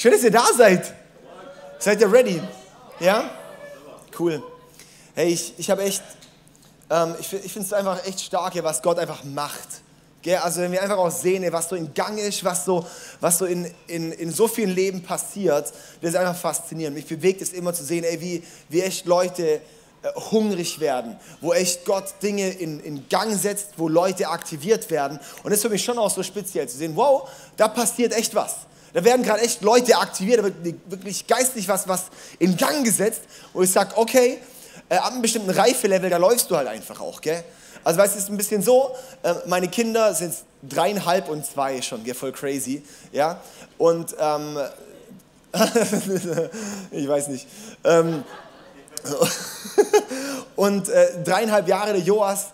Schön, dass ihr da seid. Seid ihr ready? Ja? Cool. Hey, ich, ich habe echt, ähm, ich, ich finde es einfach echt stark, was Gott einfach macht. Also wenn wir einfach auch sehen, was so in Gang ist, was so, was so in, in, in so vielen Leben passiert, das ist einfach faszinierend. Mich bewegt es immer zu sehen, ey, wie, wie echt Leute äh, hungrig werden, wo echt Gott Dinge in, in Gang setzt, wo Leute aktiviert werden. Und das ist für mich schon auch so speziell zu sehen, wow, da passiert echt was. Da werden gerade echt Leute aktiviert, da wird wirklich geistlich was, was in Gang gesetzt, wo ich sage, okay, äh, ab einem bestimmten Reifelevel, da läufst du halt einfach auch, gell? Also weißt du, es ist ein bisschen so, äh, meine Kinder sind dreieinhalb und zwei schon, gell, voll crazy, ja? Und, ähm, ich weiß nicht, ähm, und äh, dreieinhalb Jahre der Joas.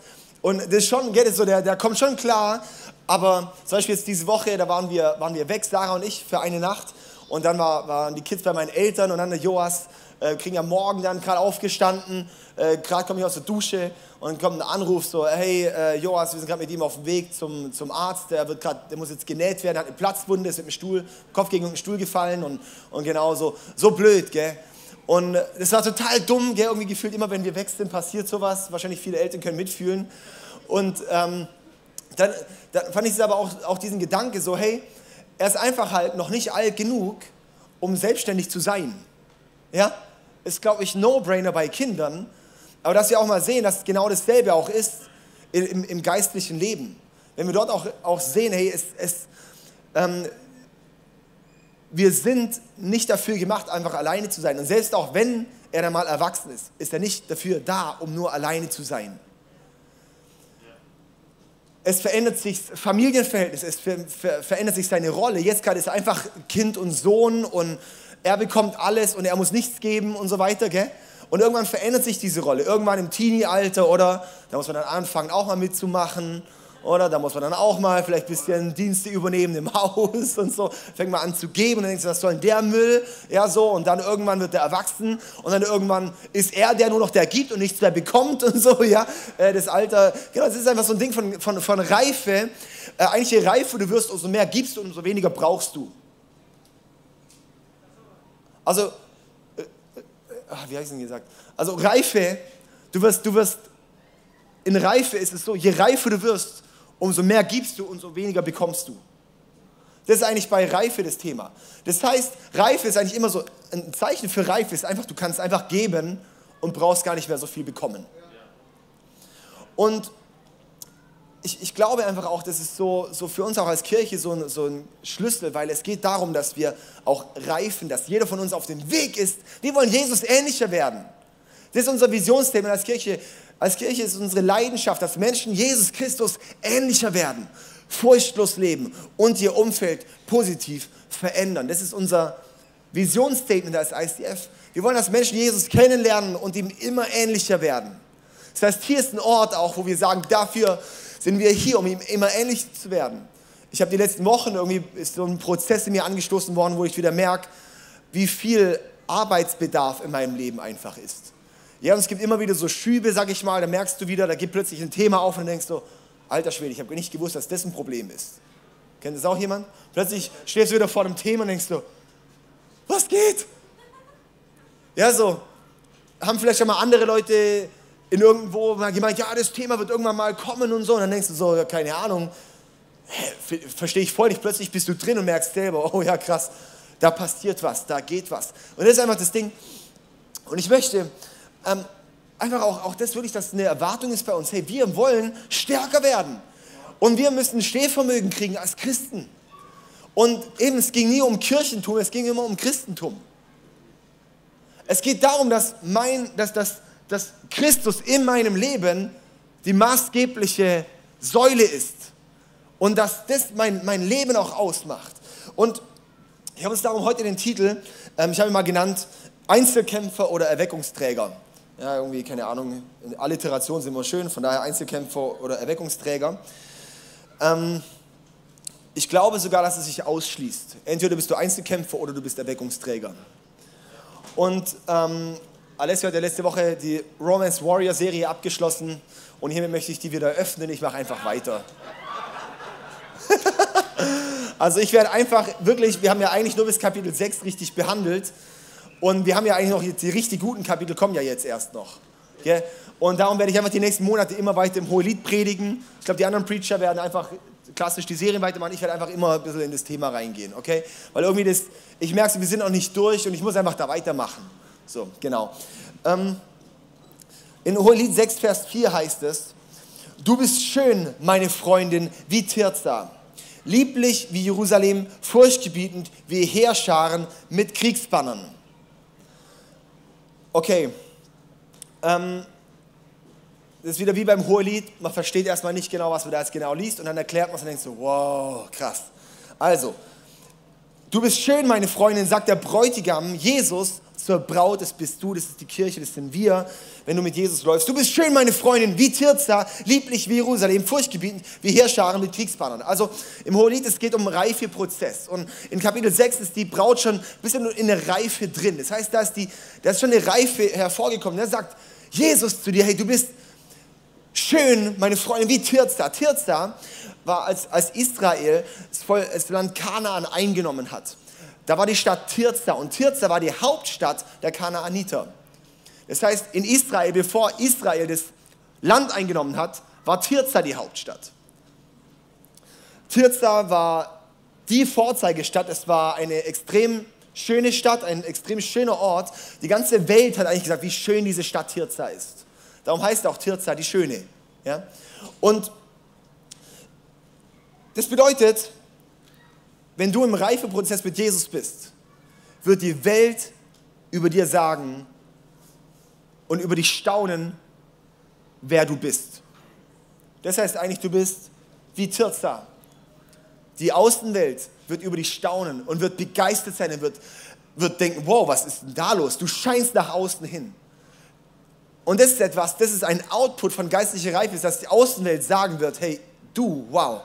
Und das ist schon, geht so, der, der kommt schon klar. Aber zum Beispiel jetzt diese Woche, da waren wir, waren wir weg, Sarah und ich, für eine Nacht. Und dann war, waren die Kids bei meinen Eltern und dann der Joas, äh, kriegen am Morgen dann gerade aufgestanden, äh, gerade komme ich aus der Dusche und kommt ein Anruf so, hey äh, Joas, wir sind gerade mit ihm auf dem Weg zum, zum Arzt, der, wird grad, der muss jetzt genäht werden, hat eine Platzwunde, ist mit dem Stuhl, Kopf gegen den Stuhl gefallen und, und genau so, so blöd, gell. Und das war total dumm, gell? irgendwie gefühlt immer, wenn wir weg sind, passiert sowas. Wahrscheinlich viele Eltern können mitfühlen. Und ähm, dann, dann, fand ich es aber auch, auch diesen Gedanke so, hey, er ist einfach halt noch nicht alt genug, um selbstständig zu sein. Ja, ist, glaube ich, No-Brainer bei Kindern. Aber dass wir auch mal sehen, dass genau dasselbe auch ist im, im geistlichen Leben. Wenn wir dort auch, auch sehen, hey, es, es ähm, wir sind nicht dafür gemacht, einfach alleine zu sein. Und selbst auch wenn er dann mal erwachsen ist, ist er nicht dafür da, um nur alleine zu sein. Es verändert sich Familienverhältnis, es verändert sich seine Rolle. Jetzt gerade ist er einfach Kind und Sohn und er bekommt alles und er muss nichts geben und so weiter. Gell? Und irgendwann verändert sich diese Rolle. Irgendwann im Teenie-Alter oder da muss man dann anfangen, auch mal mitzumachen oder? Da muss man dann auch mal vielleicht ein bisschen Dienste übernehmen im Haus und so. Fängt man an zu geben und dann denkst du, was soll denn der Müll? Ja, so. Und dann irgendwann wird der erwachsen und dann irgendwann ist er der nur noch der gibt und nichts mehr bekommt und so, ja. Äh, das Alter, genau, das ist einfach so ein Ding von, von, von Reife. Äh, eigentlich je reifer du wirst, umso mehr gibst du umso weniger brauchst du. Also, äh, wie habe ich es denn gesagt? Also Reife, du wirst, du wirst, in Reife ist es so, je reifer du wirst, umso mehr gibst du, umso weniger bekommst du. Das ist eigentlich bei Reife das Thema. Das heißt, Reife ist eigentlich immer so, ein Zeichen für Reife ist einfach, du kannst einfach geben und brauchst gar nicht mehr so viel bekommen. Und ich, ich glaube einfach auch, das ist so, so für uns auch als Kirche so ein, so ein Schlüssel, weil es geht darum, dass wir auch reifen, dass jeder von uns auf dem Weg ist. Wir wollen Jesus ähnlicher werden. Das ist unser Visionsthema als Kirche. Als Kirche ist unsere Leidenschaft, dass Menschen Jesus Christus ähnlicher werden, furchtlos leben und ihr Umfeld positiv verändern. Das ist unser Visionsstatement als ICF. Wir wollen, dass Menschen Jesus kennenlernen und ihm immer ähnlicher werden. Das heißt, hier ist ein Ort auch, wo wir sagen, dafür sind wir hier, um ihm immer ähnlich zu werden. Ich habe die letzten Wochen irgendwie ist so ein Prozess in mir angestoßen worden, wo ich wieder merke, wie viel Arbeitsbedarf in meinem Leben einfach ist. Ja, und es gibt immer wieder so Schübe, sag ich mal, da merkst du wieder, da gibt plötzlich ein Thema auf und denkst du, alter Schwede, ich habe nicht gewusst, dass das ein Problem ist. Kennt das auch jemand? Plötzlich stehst du wieder vor dem Thema und denkst du, was geht? Ja, so, haben vielleicht schon mal andere Leute in irgendwo mal gemeint, ja, das Thema wird irgendwann mal kommen und so. Und dann denkst du so, ja, keine Ahnung, verstehe ich voll nicht. Plötzlich bist du drin und merkst selber, oh ja, krass, da passiert was, da geht was. Und das ist einfach das Ding. Und ich möchte ähm, einfach auch, auch das wirklich, dass eine Erwartung ist bei uns, hey, wir wollen stärker werden. Und wir müssen Stehvermögen kriegen als Christen. Und eben, es ging nie um Kirchentum, es ging immer um Christentum. Es geht darum, dass, mein, dass, dass, dass Christus in meinem Leben die maßgebliche Säule ist. Und dass das mein, mein Leben auch ausmacht. Und ich habe uns darum heute den Titel, ähm, ich habe ihn mal genannt, Einzelkämpfer oder Erweckungsträger. Ja, irgendwie, keine Ahnung, Alliterationen sind immer schön, von daher Einzelkämpfer oder Erweckungsträger. Ähm, ich glaube sogar, dass es sich ausschließt. Entweder bist du Einzelkämpfer oder du bist Erweckungsträger. Und ähm, Alessio hat ja letzte Woche die Romance Warrior Serie abgeschlossen und hiermit möchte ich die wieder öffnen. Ich mache einfach weiter. also ich werde einfach wirklich, wir haben ja eigentlich nur bis Kapitel 6 richtig behandelt und wir haben ja eigentlich noch jetzt die richtig guten Kapitel kommen ja jetzt erst noch. Gell? Und darum werde ich einfach die nächsten Monate immer weiter im Hohelied predigen. Ich glaube, die anderen Preacher werden einfach klassisch die Serien weitermachen. Ich werde einfach immer ein bisschen in das Thema reingehen, okay? Weil irgendwie das, ich merke, wir sind noch nicht durch und ich muss einfach da weitermachen. So, genau. Ähm, in Hohelied 6, Vers 4 heißt es, Du bist schön, meine Freundin, wie Tirza, lieblich wie Jerusalem, furchtgebietend wie Heerscharen mit Kriegsbannern. Okay, ähm, das ist wieder wie beim Hohelied, man versteht erstmal nicht genau, was man da jetzt genau liest. Und dann erklärt man es und denkt so, wow, krass. Also, du bist schön, meine Freundin, sagt der Bräutigam, Jesus, zur Braut, das bist du, das ist die Kirche, das sind wir, wenn du mit Jesus läufst. Du bist schön, meine Freundin, wie Tirza, lieblich wie Jerusalem, furchtgebietend wie Heerscharen mit Kriegsbannern. Also im Hohelied, es geht um Reifeprozess. Und in Kapitel 6 ist die Braut schon ein bisschen in der Reife drin. Das heißt, da ist, die, da ist schon eine Reife hervorgekommen. Er sagt Jesus zu dir, hey, du bist schön, meine Freundin, wie Tirza. Tirza war, als, als Israel das Land Kanaan eingenommen hat da war die Stadt Tirza und Tirza war die Hauptstadt der Kanaaniter. Das heißt, in Israel, bevor Israel das Land eingenommen hat, war Tirza die Hauptstadt. Tirza war die Vorzeigestadt, es war eine extrem schöne Stadt, ein extrem schöner Ort. Die ganze Welt hat eigentlich gesagt, wie schön diese Stadt Tirza ist. Darum heißt auch Tirza die Schöne. Ja? Und das bedeutet, wenn du im Reifeprozess mit Jesus bist, wird die Welt über dir sagen und über dich staunen, wer du bist. Das heißt eigentlich, du bist wie Tirza. Die Außenwelt wird über dich staunen und wird begeistert sein und wird, wird denken, wow, was ist denn da los? Du scheinst nach außen hin. Und das ist etwas, das ist ein Output von geistlicher Reife, dass die Außenwelt sagen wird, hey, du, wow.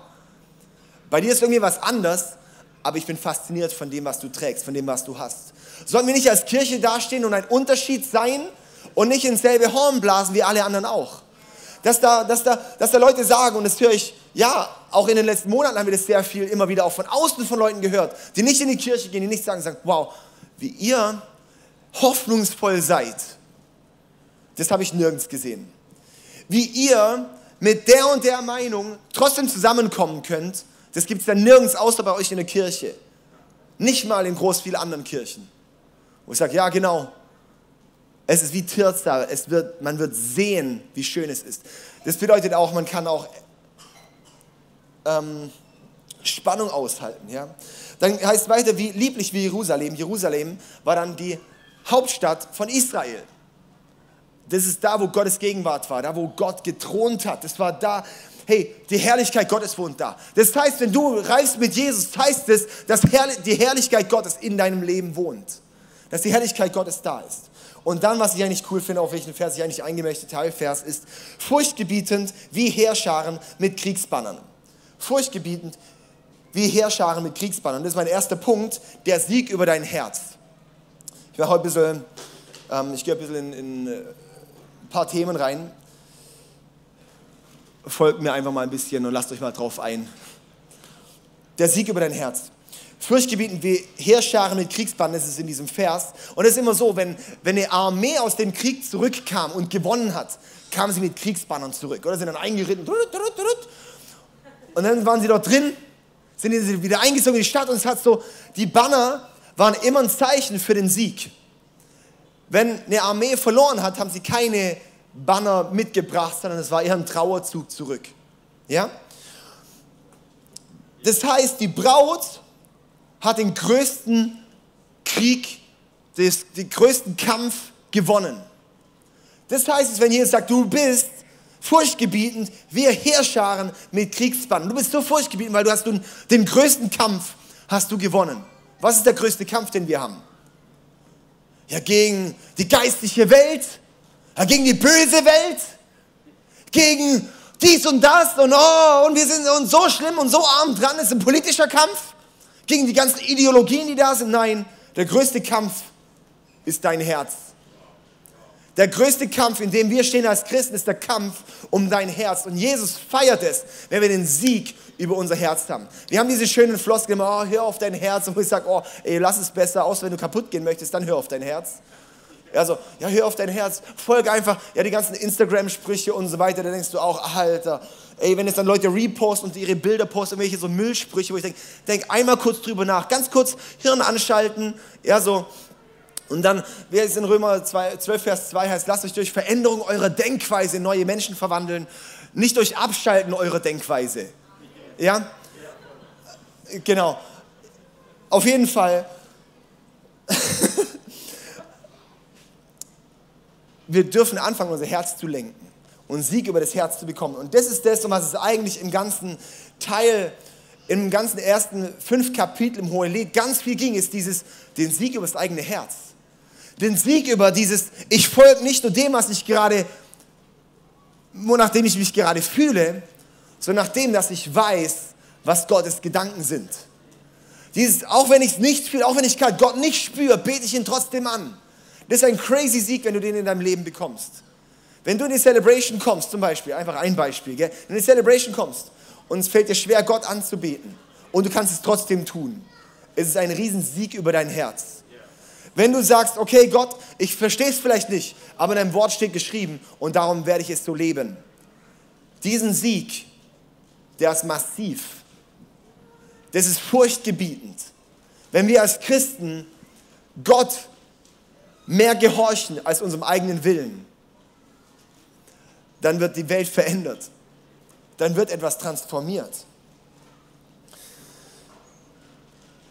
Bei dir ist irgendwie was anders, aber ich bin fasziniert von dem, was du trägst, von dem, was du hast. Sollen wir nicht als Kirche dastehen und ein Unterschied sein und nicht ins selbe Horn blasen wie alle anderen auch? Dass da, dass, da, dass da Leute sagen, und das höre ich, ja, auch in den letzten Monaten haben wir das sehr viel immer wieder auch von außen von Leuten gehört, die nicht in die Kirche gehen, die nicht sagen, sagen, wow, wie ihr hoffnungsvoll seid. Das habe ich nirgends gesehen. Wie ihr mit der und der Meinung trotzdem zusammenkommen könnt das gibt es dann nirgends außer bei euch in der Kirche. Nicht mal in groß vielen anderen Kirchen. Wo ich sage, ja genau, es ist wie Tirza, es wird, man wird sehen, wie schön es ist. Das bedeutet auch, man kann auch ähm, Spannung aushalten. Ja? Dann heißt es weiter, wie lieblich wie Jerusalem. Jerusalem war dann die Hauptstadt von Israel. Das ist da, wo Gottes Gegenwart war, da, wo Gott gethront hat. Das war da, hey, die Herrlichkeit Gottes wohnt da. Das heißt, wenn du reifst mit Jesus, heißt es, dass die Herrlichkeit Gottes in deinem Leben wohnt. Dass die Herrlichkeit Gottes da ist. Und dann, was ich eigentlich cool finde, auf welchen Vers ich eigentlich eingehe möchte, Teilvers, ist furchtgebietend wie Heerscharen mit Kriegsbannern. Furchtgebietend wie Heerscharen mit Kriegsbannern. Das ist mein erster Punkt, der Sieg über dein Herz. Ich werde heute ein bisschen, ähm, ich gehe ein bisschen in, in äh, ein paar Themen rein folgt mir einfach mal ein bisschen und lasst euch mal drauf ein. Der Sieg über dein Herz. Furchtgebieten wie Heerscharen mit Kriegsbanden ist es in diesem Vers. Und es ist immer so, wenn, wenn eine Armee aus dem Krieg zurückkam und gewonnen hat, kamen sie mit Kriegsbannern zurück. Oder sind dann eingeritten. Und dann waren sie dort drin, sind sie wieder eingezogen in die Stadt und es hat so, die Banner waren immer ein Zeichen für den Sieg. Wenn eine Armee verloren hat, haben sie keine Banner mitgebracht, sondern es war eher ein Trauerzug zurück. Ja? Das heißt, die Braut hat den größten Krieg, den größten Kampf gewonnen. Das heißt, wenn Jesus sagt, du bist furchtgebietend, wir Heerscharen mit Kriegsbannen. Du bist so furchtgebietend, weil du hast den größten Kampf hast du gewonnen. Was ist der größte Kampf, den wir haben? Ja, gegen die geistliche Welt, gegen die böse Welt, gegen dies und das und oh, und wir sind und so schlimm und so arm dran, ist ein politischer Kampf gegen die ganzen Ideologien, die da sind. Nein, der größte Kampf ist dein Herz. Der größte Kampf, in dem wir stehen als Christen, ist der Kampf um dein Herz. Und Jesus feiert es, wenn wir den Sieg über unser Herz haben. Wir haben diese schönen Floskeln, oh, hör auf dein Herz. Und ich sage, oh, ey, lass es besser aus, wenn du kaputt gehen möchtest, dann hör auf dein Herz. Also, ja, hör auf dein Herz, folge einfach, ja, die ganzen Instagram-Sprüche und so weiter, da denkst du auch, Alter, ey, wenn jetzt dann Leute reposten und ihre Bilder posten, irgendwelche so Müllsprüche, wo ich denke, denk einmal kurz drüber nach, ganz kurz Hirn anschalten, ja, so, und dann, wie es in Römer 2, 12, Vers 2 heißt, lasst euch durch Veränderung eurer Denkweise in neue Menschen verwandeln, nicht durch Abschalten eurer Denkweise. Ja? Genau. Auf jeden Fall. Wir dürfen anfangen, unser Herz zu lenken und Sieg über das Herz zu bekommen. Und das ist das, um was es eigentlich im ganzen Teil, im ganzen ersten fünf Kapitel im Hohelied ganz viel ging, ist dieses, den Sieg über das eigene Herz. Den Sieg über dieses, ich folge nicht nur dem, was ich gerade, nur nachdem ich mich gerade fühle, sondern nachdem, dass ich weiß, was Gottes Gedanken sind. Dieses, auch wenn ich es nicht fühle, auch wenn ich Gott nicht spüre, bete ich ihn trotzdem an. Das ist ein crazy Sieg, wenn du den in deinem Leben bekommst. Wenn du in die Celebration kommst, zum Beispiel, einfach ein Beispiel, gell? wenn du in die Celebration kommst und es fällt dir schwer, Gott anzubeten und du kannst es trotzdem tun, es ist ein Riesensieg über dein Herz. Wenn du sagst, okay Gott, ich verstehe es vielleicht nicht, aber in deinem Wort steht geschrieben und darum werde ich es so leben. Diesen Sieg, der ist massiv. Das ist furchtgebietend. Wenn wir als Christen Gott mehr gehorchen als unserem eigenen Willen, dann wird die Welt verändert. Dann wird etwas transformiert.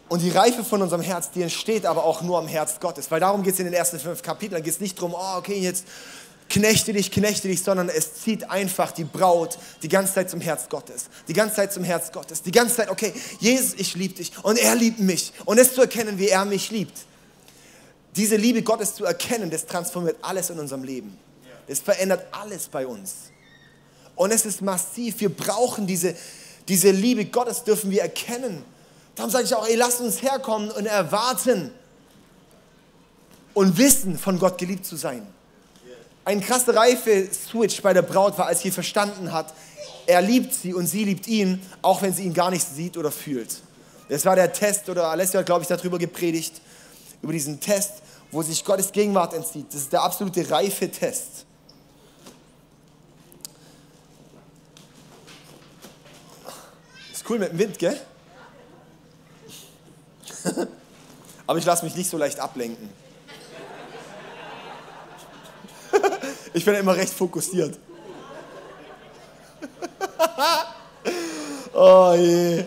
Und die Reife von unserem Herz, die entsteht aber auch nur am Herz Gottes. Weil darum geht es in den ersten fünf Kapiteln. Da geht es nicht darum, oh, okay, jetzt knechte dich, knechte dich, sondern es zieht einfach die Braut die ganze Zeit zum Herz Gottes. Die ganze Zeit zum Herz Gottes. Die ganze Zeit, okay, Jesus, ich liebe dich und er liebt mich. Und es zu erkennen, wie er mich liebt. Diese Liebe Gottes zu erkennen, das transformiert alles in unserem Leben. Das verändert alles bei uns. Und es ist massiv. Wir brauchen diese, diese Liebe Gottes, dürfen wir erkennen Darum sage ich auch, ey, lasst uns herkommen und erwarten und wissen, von Gott geliebt zu sein. Ein krasser Reife-Switch bei der Braut war, als sie verstanden hat, er liebt sie und sie liebt ihn, auch wenn sie ihn gar nicht sieht oder fühlt. Das war der Test, oder Alessio hat, glaube ich, darüber gepredigt, über diesen Test, wo sich Gottes Gegenwart entzieht. Das ist der absolute Reife-Test. Ist cool mit dem Wind, gell? Aber ich lasse mich nicht so leicht ablenken. ich bin immer recht fokussiert. oh je.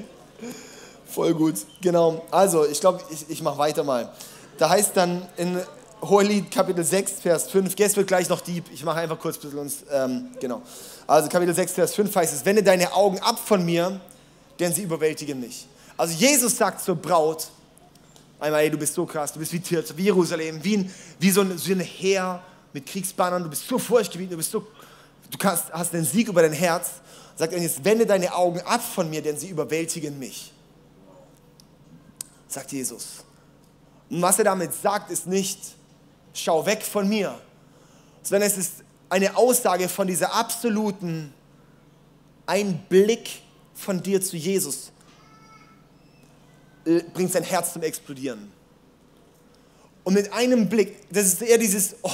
Voll gut. Genau. Also, ich glaube, ich, ich mache weiter mal. Da heißt dann in Hohelied Kapitel 6, Vers 5, Gest wird gleich noch deep. Ich mache einfach kurz ein bisschen uns, ähm, genau. Also Kapitel 6, Vers 5 heißt es, wende deine Augen ab von mir, denn sie überwältigen mich. Also Jesus sagt zur Braut, Einmal, ey, du bist so krass, du bist wie Tirz, wie Jerusalem, wie ein, wie so ein, so ein Heer mit Kriegsbannern, du bist so furchtgebietend, du bist so, du kannst, hast den Sieg über dein Herz. Sagt er jetzt, wende deine Augen ab von mir, denn sie überwältigen mich. Sagt Jesus. Und was er damit sagt, ist nicht, schau weg von mir, sondern es ist eine Aussage von dieser absoluten, ein Blick von dir zu Jesus bringt sein Herz zum Explodieren. Und mit einem Blick, das ist eher dieses, oh,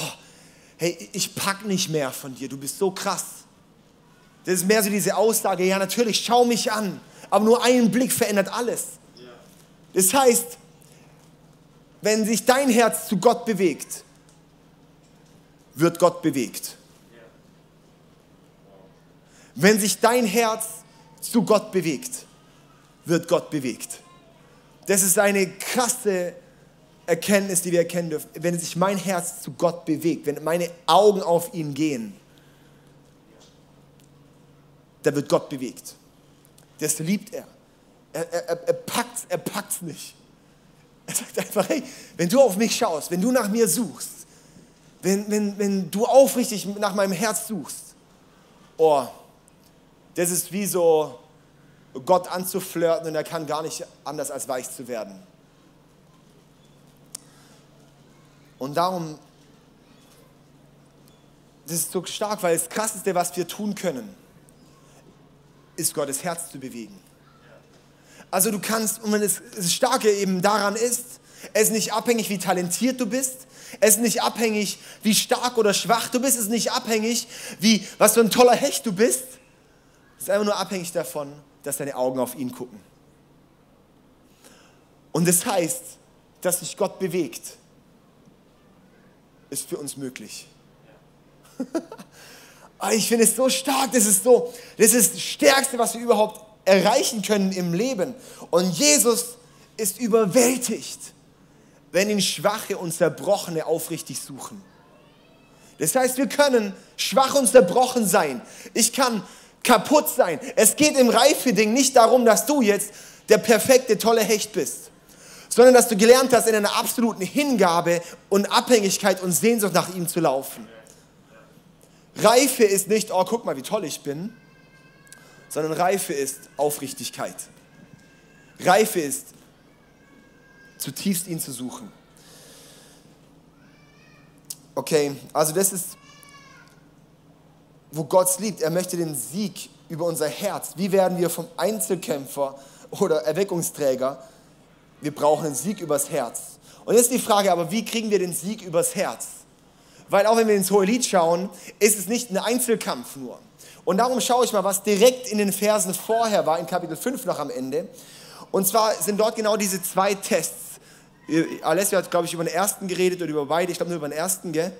hey, ich pack nicht mehr von dir, du bist so krass. Das ist mehr so diese Aussage, ja natürlich, schau mich an, aber nur ein Blick verändert alles. Das heißt, wenn sich dein Herz zu Gott bewegt, wird Gott bewegt. Wenn sich dein Herz zu Gott bewegt, wird Gott bewegt. Das ist eine krasse Erkenntnis, die wir erkennen dürfen. Wenn sich mein Herz zu Gott bewegt, wenn meine Augen auf ihn gehen, da wird Gott bewegt. Das liebt er. Er, er, er packt es er packt's nicht. Er sagt einfach, hey, wenn du auf mich schaust, wenn du nach mir suchst, wenn, wenn, wenn du aufrichtig nach meinem Herz suchst, oh, das ist wie so Gott anzuflirten und er kann gar nicht anders als weich zu werden. Und darum das ist so stark, weil das Krasseste, was wir tun können, ist Gottes Herz zu bewegen. Also du kannst, und wenn es das Starke eben daran ist, es ist nicht abhängig, wie talentiert du bist, es ist nicht abhängig, wie stark oder schwach du bist, es ist nicht abhängig, wie, was für ein toller Hecht du bist. Es ist einfach nur abhängig davon, dass deine Augen auf ihn gucken. Und das heißt, dass sich Gott bewegt, ist für uns möglich. Ah, ich finde es so stark, das ist so, das ist das Stärkste, was wir überhaupt erreichen können im Leben. Und Jesus ist überwältigt, wenn ihn Schwache und Zerbrochene aufrichtig suchen. Das heißt, wir können schwach und zerbrochen sein. Ich kann kaputt sein. Es geht im Reifeding nicht darum, dass du jetzt der perfekte, tolle Hecht bist, sondern dass du gelernt hast, in einer absoluten Hingabe und Abhängigkeit und Sehnsucht nach ihm zu laufen. Reife ist nicht, oh, guck mal, wie toll ich bin, sondern Reife ist Aufrichtigkeit. Reife ist zutiefst ihn zu suchen. Okay, also das ist, wo Gott liebt. Er möchte den Sieg über unser Herz. Wie werden wir vom Einzelkämpfer oder Erweckungsträger? Wir brauchen einen Sieg übers Herz. Und jetzt die Frage, aber wie kriegen wir den Sieg übers Herz? Weil auch wenn wir ins Hohelied schauen, ist es nicht ein Einzelkampf nur. Und darum schaue ich mal, was direkt in den Versen vorher war, in Kapitel 5 noch am Ende. Und zwar sind dort genau diese zwei Tests. Alessio hat, glaube ich, über den ersten geredet oder über beide. Ich glaube nur über den ersten, gell?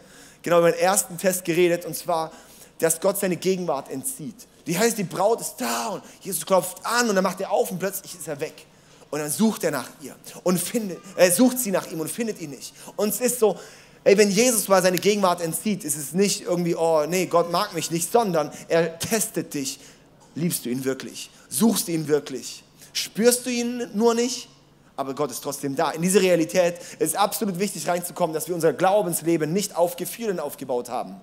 Genau über den ersten Test geredet. Und zwar, dass Gott seine Gegenwart entzieht. Die heißt, die Braut ist da und Jesus klopft an und dann macht er auf und plötzlich ist er weg. Und dann sucht er nach ihr und findet, er sucht sie nach ihm und findet ihn nicht. Und es ist so, Ey, wenn Jesus mal seine Gegenwart entzieht, ist es nicht irgendwie, oh nee, Gott mag mich nicht, sondern er testet dich. Liebst du ihn wirklich? Suchst du ihn wirklich? Spürst du ihn nur nicht? Aber Gott ist trotzdem da. In diese Realität ist absolut wichtig reinzukommen, dass wir unser Glaubensleben nicht auf Gefühlen aufgebaut haben.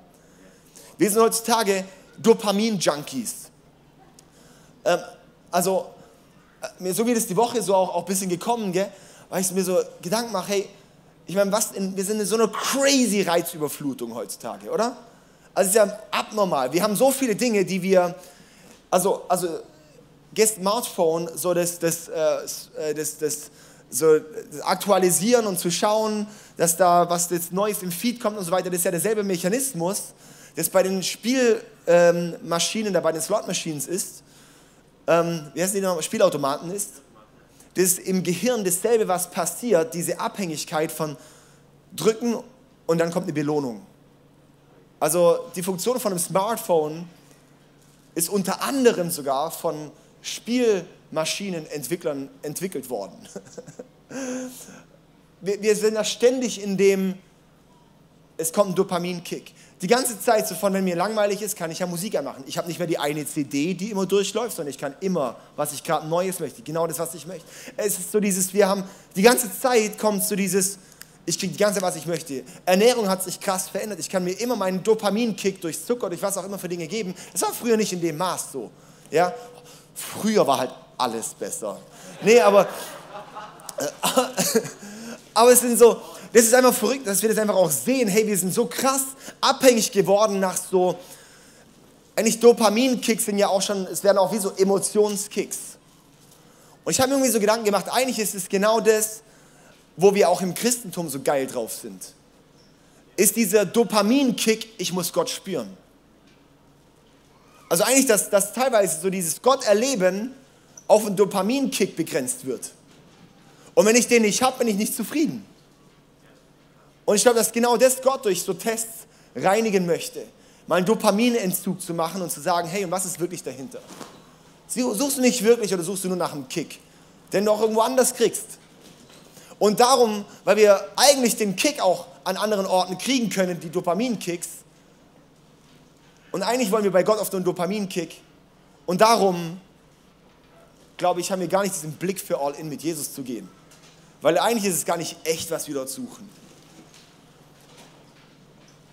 Wir sind heutzutage Dopamin-Junkies. Ähm, also, äh, so wie das die Woche so auch, auch ein bisschen gekommen, gell, weil ich mir so Gedanken mache, hey, ich meine, was in, wir sind in so einer crazy Reizüberflutung heutzutage, oder? Also es ist ja abnormal. Wir haben so viele Dinge, die wir, also, also Smartphone, so das, das, äh, das, das, so das aktualisieren und zu schauen, dass da was jetzt Neues im Feed kommt und so weiter, das ist ja derselbe Mechanismus, das bei den Spielmaschinen, ähm, da bei den Slot-Machines ist, ähm, wie heißen die noch, Spielautomaten ist das ist im Gehirn dasselbe, was passiert, diese Abhängigkeit von drücken und dann kommt eine Belohnung. Also die Funktion von einem Smartphone ist unter anderem sogar von Spielmaschinenentwicklern entwickelt worden. Wir, wir sind da ständig in dem, es kommt ein Dopaminkick. Die ganze Zeit, so von wenn mir langweilig ist, kann ich ja Musik anmachen. Ich habe nicht mehr die eine CD, die immer durchläuft, sondern ich kann immer, was ich gerade Neues möchte, genau das, was ich möchte. Es ist so dieses, wir haben, die ganze Zeit kommt so dieses, ich kriege die ganze Zeit, was ich möchte. Ernährung hat sich krass verändert. Ich kann mir immer meinen Dopaminkick durch Zucker, durch was auch immer für Dinge geben. Das war früher nicht in dem Maß so. Ja? Früher war halt alles besser. Nee, aber, aber es sind so, das ist einfach verrückt, dass wir das einfach auch sehen. Hey, wir sind so krass abhängig geworden nach so, eigentlich Dopaminkicks sind ja auch schon, es werden auch wie so Emotionskicks. Und ich habe mir irgendwie so Gedanken gemacht, eigentlich ist es genau das, wo wir auch im Christentum so geil drauf sind. Ist dieser Dopaminkick, ich muss Gott spüren. Also eigentlich, dass, dass teilweise so dieses Gott erleben auf einen Dopaminkick begrenzt wird. Und wenn ich den nicht habe, bin ich nicht zufrieden. Und ich glaube, dass genau das Gott durch so Tests reinigen möchte. Mal einen Dopaminentzug zu machen und zu sagen, hey, und was ist wirklich dahinter? Suchst du nicht wirklich oder suchst du nur nach einem Kick, den du auch irgendwo anders kriegst? Und darum, weil wir eigentlich den Kick auch an anderen Orten kriegen können, die Dopaminkicks, und eigentlich wollen wir bei Gott auf den Dopaminkick, und darum, glaube ich, haben wir gar nicht diesen Blick für All-In mit Jesus zu gehen. Weil eigentlich ist es gar nicht echt, was wir dort suchen.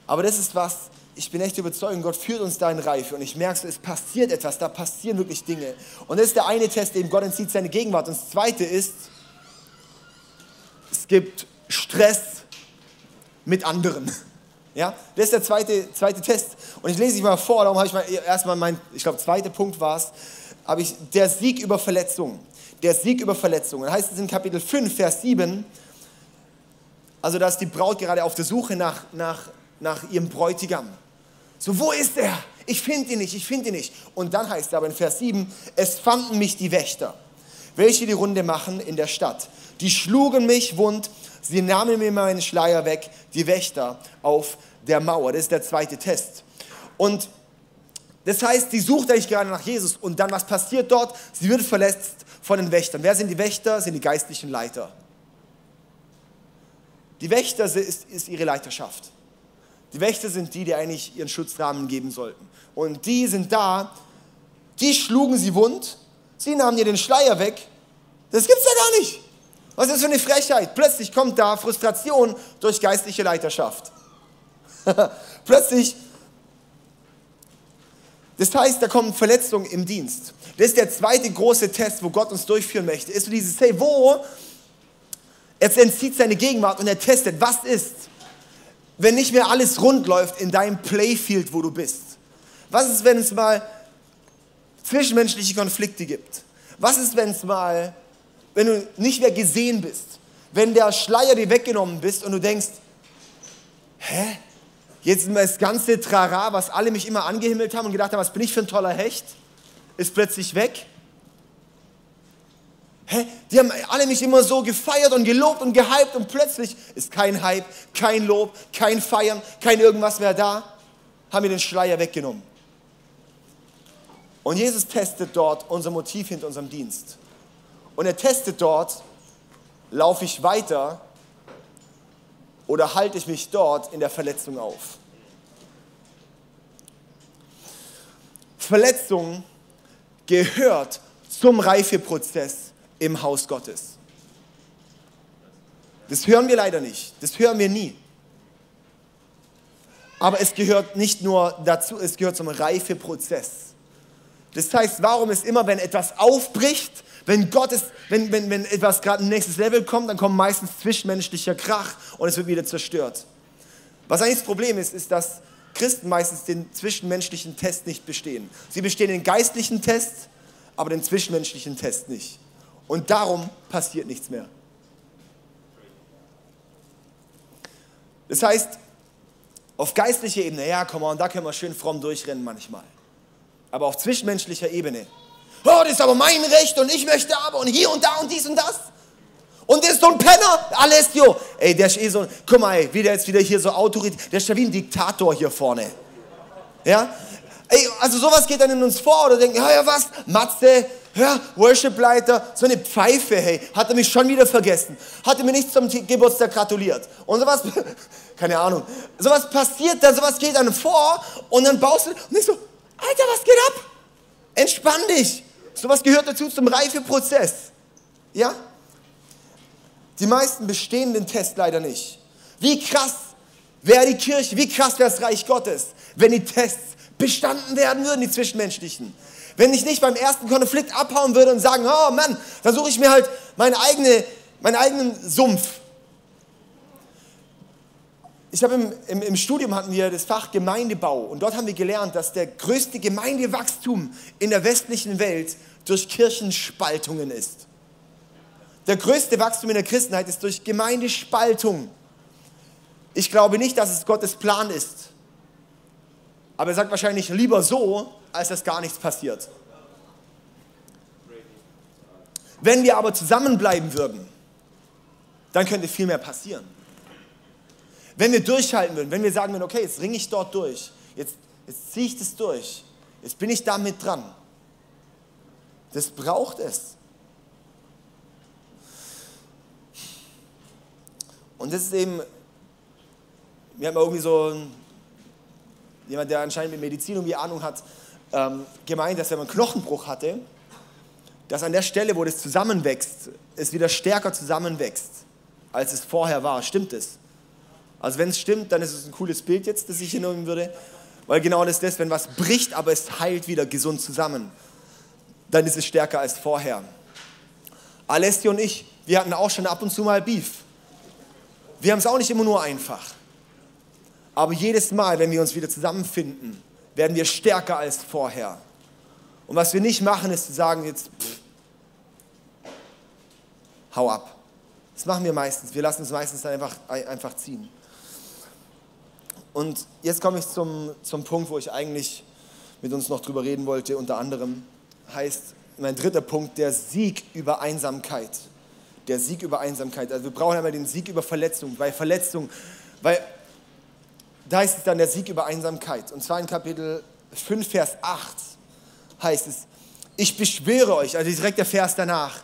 Aber das ist was, ich bin echt überzeugt, Gott führt uns da in Reife und ich merke es passiert etwas, da passieren wirklich Dinge. Und das ist der eine Test, eben Gott entzieht seine Gegenwart. Und das zweite ist, es gibt Stress mit anderen. Ja, das ist der zweite, zweite Test. Und ich lese dich mal vor, darum habe ich mal erstmal mein, ich glaube, zweiter Punkt war es, habe ich der Sieg über Verletzungen. Der Sieg über Verletzungen. Heißt es in Kapitel 5, Vers 7, also da ist die Braut gerade auf der Suche nach, nach, nach ihrem Bräutigam. So, wo ist er? Ich finde ihn nicht, ich finde ihn nicht. Und dann heißt es aber in Vers 7, es fanden mich die Wächter, welche die Runde machen in der Stadt. Die schlugen mich wund, sie nahmen mir meinen Schleier weg, die Wächter auf der Mauer. Das ist der zweite Test. Und das heißt, sie sucht eigentlich gerade nach Jesus und dann was passiert dort? Sie wird verletzt von den Wächtern. Wer sind die Wächter? Sind die geistlichen Leiter. Die Wächter ist, ist ihre Leiterschaft. Die Wächter sind die, die eigentlich ihren Schutzrahmen geben sollten. Und die sind da, die schlugen sie wund, sie nahmen ihr den Schleier weg. Das gibt's ja gar nicht. Was ist das für eine Frechheit? Plötzlich kommt da Frustration durch geistliche Leiterschaft. Plötzlich, das heißt, da kommen Verletzungen im Dienst. Das ist der zweite große Test, wo Gott uns durchführen möchte. Ist so dieses, hey, wo? Er entzieht seine Gegenwart und er testet, was ist, wenn nicht mehr alles rund läuft in deinem Playfield, wo du bist? Was ist, wenn es mal zwischenmenschliche Konflikte gibt? Was ist, wenn es mal, wenn du nicht mehr gesehen bist? Wenn der Schleier dir weggenommen bist und du denkst, hä? Jetzt ist das ganze Trara, was alle mich immer angehimmelt haben und gedacht haben, was bin ich für ein toller Hecht, ist plötzlich weg. Hä? Die haben alle mich immer so gefeiert und gelobt und gehypt und plötzlich ist kein Hype, kein Lob, kein Feiern, kein irgendwas mehr da. Haben mir den Schleier weggenommen. Und Jesus testet dort unser Motiv hinter unserem Dienst. Und er testet dort, laufe ich weiter oder halte ich mich dort in der Verletzung auf? Verletzung gehört zum Reifeprozess im Haus Gottes. Das hören wir leider nicht. Das hören wir nie. Aber es gehört nicht nur dazu, es gehört zum Reifeprozess. Das heißt, warum ist immer, wenn etwas aufbricht, wenn Gott ist, wenn, wenn, wenn etwas gerade ein nächstes Level kommt, dann kommt meistens zwischenmenschlicher Krach und es wird wieder zerstört. Was eigentlich das Problem ist, ist, dass Christen meistens den zwischenmenschlichen Test nicht bestehen. Sie bestehen den geistlichen Test, aber den zwischenmenschlichen Test nicht. Und darum passiert nichts mehr. Das heißt, auf geistlicher Ebene, ja, komm mal, da können wir schön fromm durchrennen manchmal. Aber auf zwischenmenschlicher Ebene, oh, das ist aber mein Recht und ich möchte aber und hier und da und dies und das. Und der ist so ein Penner, Alessio. Ey, der ist eh so, guck mal, ey, wie der jetzt wieder hier so Autorität, der ist ja wie ein Diktator hier vorne. Ja? Ey, also sowas geht dann in uns vor oder denken, ja, ja, was, Matze, ja, Worship-Leiter, so eine Pfeife, hey, hat er mich schon wieder vergessen. Hat er mir nicht zum Geburtstag gratuliert. Und sowas, keine Ahnung, sowas passiert dann, sowas geht dann vor und dann baust du, und ich so, Alter, was geht ab? Entspann dich. Sowas gehört dazu zum Reifeprozess. Ja? Die meisten bestehen den Test leider nicht. Wie krass wäre die Kirche, wie krass wäre das Reich Gottes, wenn die Tests bestanden werden würden, die zwischenmenschlichen. Wenn ich nicht beim ersten Konflikt abhauen würde und sagen, oh Mann, dann suche ich mir halt meine eigene, meinen eigenen Sumpf. Ich habe im, im, im, Studium hatten wir das Fach Gemeindebau und dort haben wir gelernt, dass der größte Gemeindewachstum in der westlichen Welt durch Kirchenspaltungen ist. Der größte Wachstum in der Christenheit ist durch Gemeindespaltung. Ich glaube nicht, dass es Gottes Plan ist. Aber er sagt wahrscheinlich lieber so, als dass gar nichts passiert. Wenn wir aber zusammenbleiben würden, dann könnte viel mehr passieren. Wenn wir durchhalten würden, wenn wir sagen würden, okay, jetzt ringe ich dort durch, jetzt, jetzt ziehe ich das durch, jetzt bin ich damit dran. Das braucht es. Und das ist eben, wir haben irgendwie so jemand, der anscheinend mit Medizin irgendwie Ahnung hat, ähm, gemeint, dass wenn man Knochenbruch hatte, dass an der Stelle, wo das zusammenwächst, es wieder stärker zusammenwächst, als es vorher war. Stimmt es? Also wenn es stimmt, dann ist es ein cooles Bild jetzt, das ich hier nehmen würde. Weil genau das ist das, wenn was bricht, aber es heilt wieder gesund zusammen, dann ist es stärker als vorher. Alessi und ich, wir hatten auch schon ab und zu mal Beef. Wir haben es auch nicht immer nur einfach. Aber jedes Mal, wenn wir uns wieder zusammenfinden, werden wir stärker als vorher. Und was wir nicht machen, ist zu sagen, jetzt pff, hau ab. Das machen wir meistens. Wir lassen uns meistens dann einfach, einfach ziehen. Und jetzt komme ich zum, zum Punkt, wo ich eigentlich mit uns noch drüber reden wollte. Unter anderem heißt mein dritter Punkt der Sieg über Einsamkeit. Der Sieg über Einsamkeit. Also wir brauchen einmal den Sieg über Verletzung, weil Verletzung, weil da heißt es dann der Sieg über Einsamkeit. Und zwar in Kapitel 5, Vers 8 heißt es, ich beschwöre euch, also direkt der Vers danach,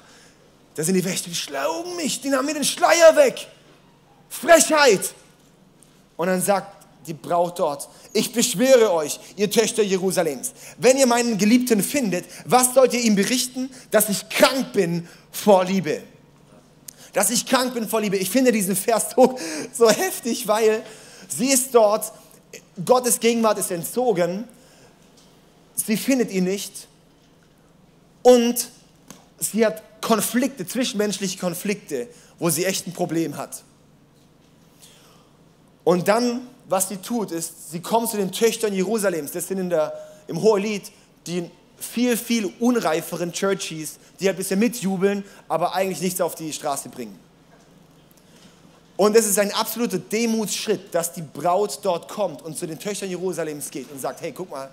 da sind die Wächter, die schlauben mich, die nahmen mir den Schleier weg. Frechheit. Und dann sagt die Braut dort, ich beschwöre euch, ihr Töchter Jerusalems, wenn ihr meinen Geliebten findet, was sollt ihr ihm berichten? Dass ich krank bin vor Liebe. Dass ich krank bin vor Liebe. Ich finde diesen Vers so, so heftig, weil sie ist dort, Gottes Gegenwart ist entzogen, sie findet ihn nicht. Und sie hat Konflikte, zwischenmenschliche Konflikte, wo sie echt ein Problem hat. Und dann, was sie tut, ist, sie kommt zu den Töchtern Jerusalems, das sind in der, im Hohelied die viel, viel unreiferen Churchies, die halt ein bisschen mitjubeln, aber eigentlich nichts auf die Straße bringen. Und es ist ein absoluter Demutsschritt, dass die Braut dort kommt und zu den Töchtern Jerusalems geht und sagt, hey, guck mal,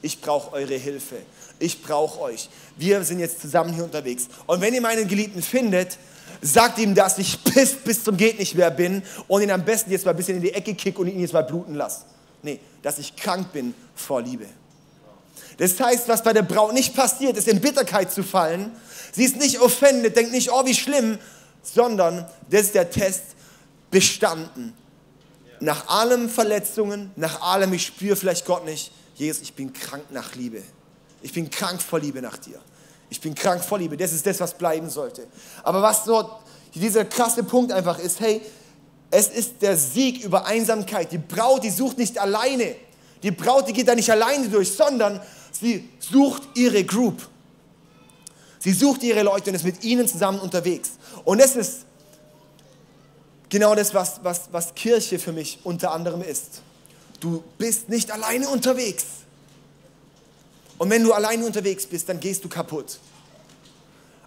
ich brauche eure Hilfe. Ich brauche euch. Wir sind jetzt zusammen hier unterwegs. Und wenn ihr meinen Geliebten findet, sagt ihm, dass ich pisst bis zum geht nicht mehr bin und ihn am besten jetzt mal ein bisschen in die Ecke kick und ihn jetzt mal bluten lasse. Nee, dass ich krank bin vor Liebe. Das heißt, was bei der Braut nicht passiert, ist in Bitterkeit zu fallen. Sie ist nicht offended, denkt nicht, oh, wie schlimm, sondern das ist der Test bestanden. Nach allem Verletzungen, nach allem, ich spüre vielleicht Gott nicht, Jesus, ich bin krank nach Liebe. Ich bin krank vor Liebe nach dir. Ich bin krank vor Liebe. Das ist das, was bleiben sollte. Aber was so dieser krasse Punkt einfach ist, hey, es ist der Sieg über Einsamkeit. Die Braut, die sucht nicht alleine. Die Braut, die geht da nicht alleine durch, sondern sie sucht ihre Group. Sie sucht ihre Leute und ist mit ihnen zusammen unterwegs. Und das ist genau das, was, was, was Kirche für mich unter anderem ist. Du bist nicht alleine unterwegs. Und wenn du alleine unterwegs bist, dann gehst du kaputt.